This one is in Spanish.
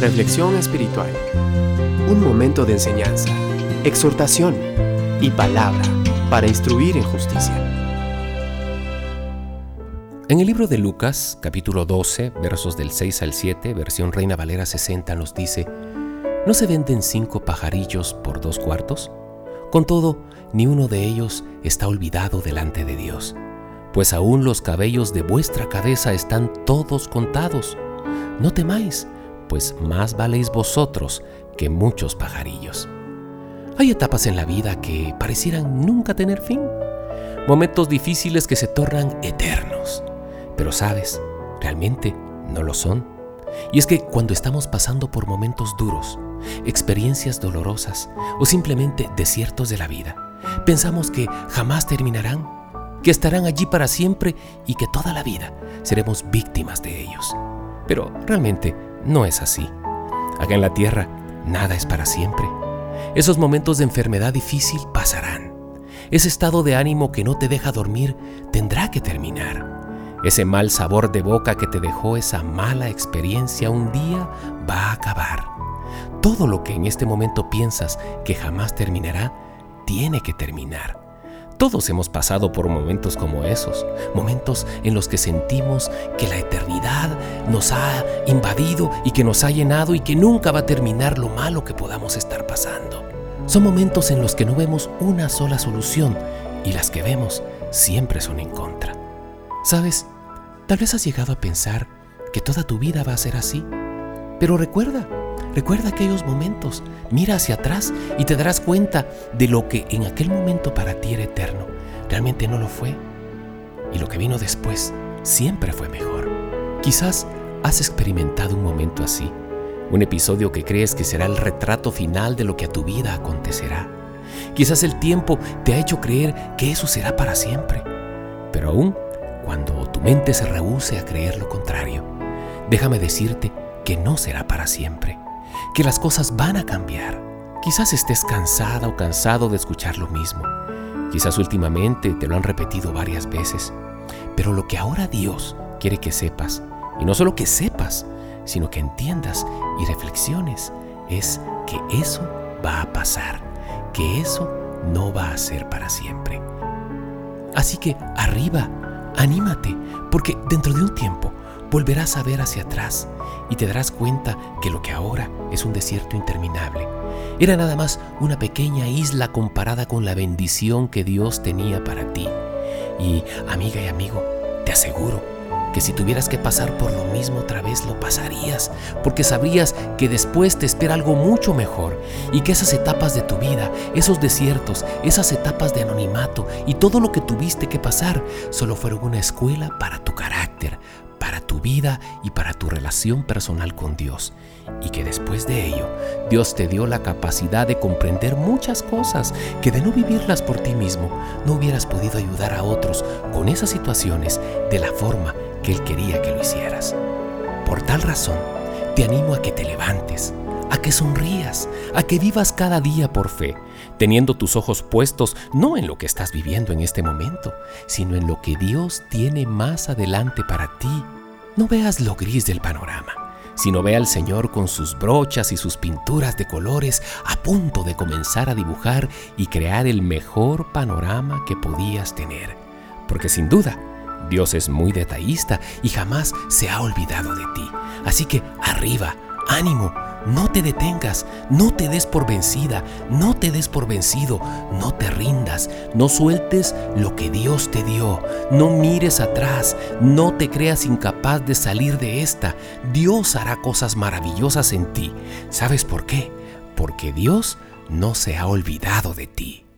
Reflexión espiritual. Un momento de enseñanza, exhortación y palabra para instruir en justicia. En el libro de Lucas, capítulo 12, versos del 6 al 7, versión Reina Valera 60, nos dice, ¿no se venden cinco pajarillos por dos cuartos? Con todo, ni uno de ellos está olvidado delante de Dios, pues aún los cabellos de vuestra cabeza están todos contados. No temáis, pues más valéis vosotros que muchos pajarillos. Hay etapas en la vida que parecieran nunca tener fin, momentos difíciles que se tornan eternos, pero sabes, realmente no lo son. Y es que cuando estamos pasando por momentos duros, experiencias dolorosas o simplemente desiertos de la vida, pensamos que jamás terminarán, que estarán allí para siempre y que toda la vida seremos víctimas de ellos. Pero realmente no es así. Acá en la tierra, nada es para siempre. Esos momentos de enfermedad difícil pasarán. Ese estado de ánimo que no te deja dormir tendrá que terminar. Ese mal sabor de boca que te dejó esa mala experiencia un día va a acabar. Todo lo que en este momento piensas que jamás terminará, tiene que terminar. Todos hemos pasado por momentos como esos, momentos en los que sentimos que la eternidad nos ha invadido y que nos ha llenado y que nunca va a terminar lo malo que podamos estar pasando. Son momentos en los que no vemos una sola solución y las que vemos siempre son en contra. ¿Sabes? Tal vez has llegado a pensar que toda tu vida va a ser así, pero recuerda, Recuerda aquellos momentos, mira hacia atrás y te darás cuenta de lo que en aquel momento para ti era eterno. Realmente no lo fue. Y lo que vino después siempre fue mejor. Quizás has experimentado un momento así, un episodio que crees que será el retrato final de lo que a tu vida acontecerá. Quizás el tiempo te ha hecho creer que eso será para siempre. Pero aún, cuando tu mente se rehúse a creer lo contrario, déjame decirte que no será para siempre que las cosas van a cambiar. Quizás estés cansada o cansado de escuchar lo mismo. Quizás últimamente te lo han repetido varias veces. Pero lo que ahora Dios quiere que sepas, y no solo que sepas, sino que entiendas y reflexiones, es que eso va a pasar, que eso no va a ser para siempre. Así que arriba, anímate, porque dentro de un tiempo volverás a ver hacia atrás y te darás cuenta que lo que ahora es un desierto interminable era nada más una pequeña isla comparada con la bendición que Dios tenía para ti. Y amiga y amigo, te aseguro que si tuvieras que pasar por lo mismo otra vez, lo pasarías, porque sabrías que después te espera algo mucho mejor y que esas etapas de tu vida, esos desiertos, esas etapas de anonimato y todo lo que tuviste que pasar, solo fueron una escuela para tu carácter, para tu vida y para tu relación personal con Dios. Y que después de ello, Dios te dio la capacidad de comprender muchas cosas que de no vivirlas por ti mismo, no hubieras podido ayudar a otros con esas situaciones de la forma que Él quería que lo hicieras. Por tal razón, te animo a que te levantes, a que sonrías, a que vivas cada día por fe, teniendo tus ojos puestos no en lo que estás viviendo en este momento, sino en lo que Dios tiene más adelante para ti no veas lo gris del panorama, sino ve al Señor con sus brochas y sus pinturas de colores a punto de comenzar a dibujar y crear el mejor panorama que podías tener. Porque sin duda, Dios es muy detallista y jamás se ha olvidado de ti. Así que arriba, ánimo, no te detengas, no te des por vencida, no te des por vencido, no te rindas, no sueltes lo que Dios te dio, no mires atrás, no te creas incapaz de salir de esta. Dios hará cosas maravillosas en ti. ¿Sabes por qué? Porque Dios no se ha olvidado de ti.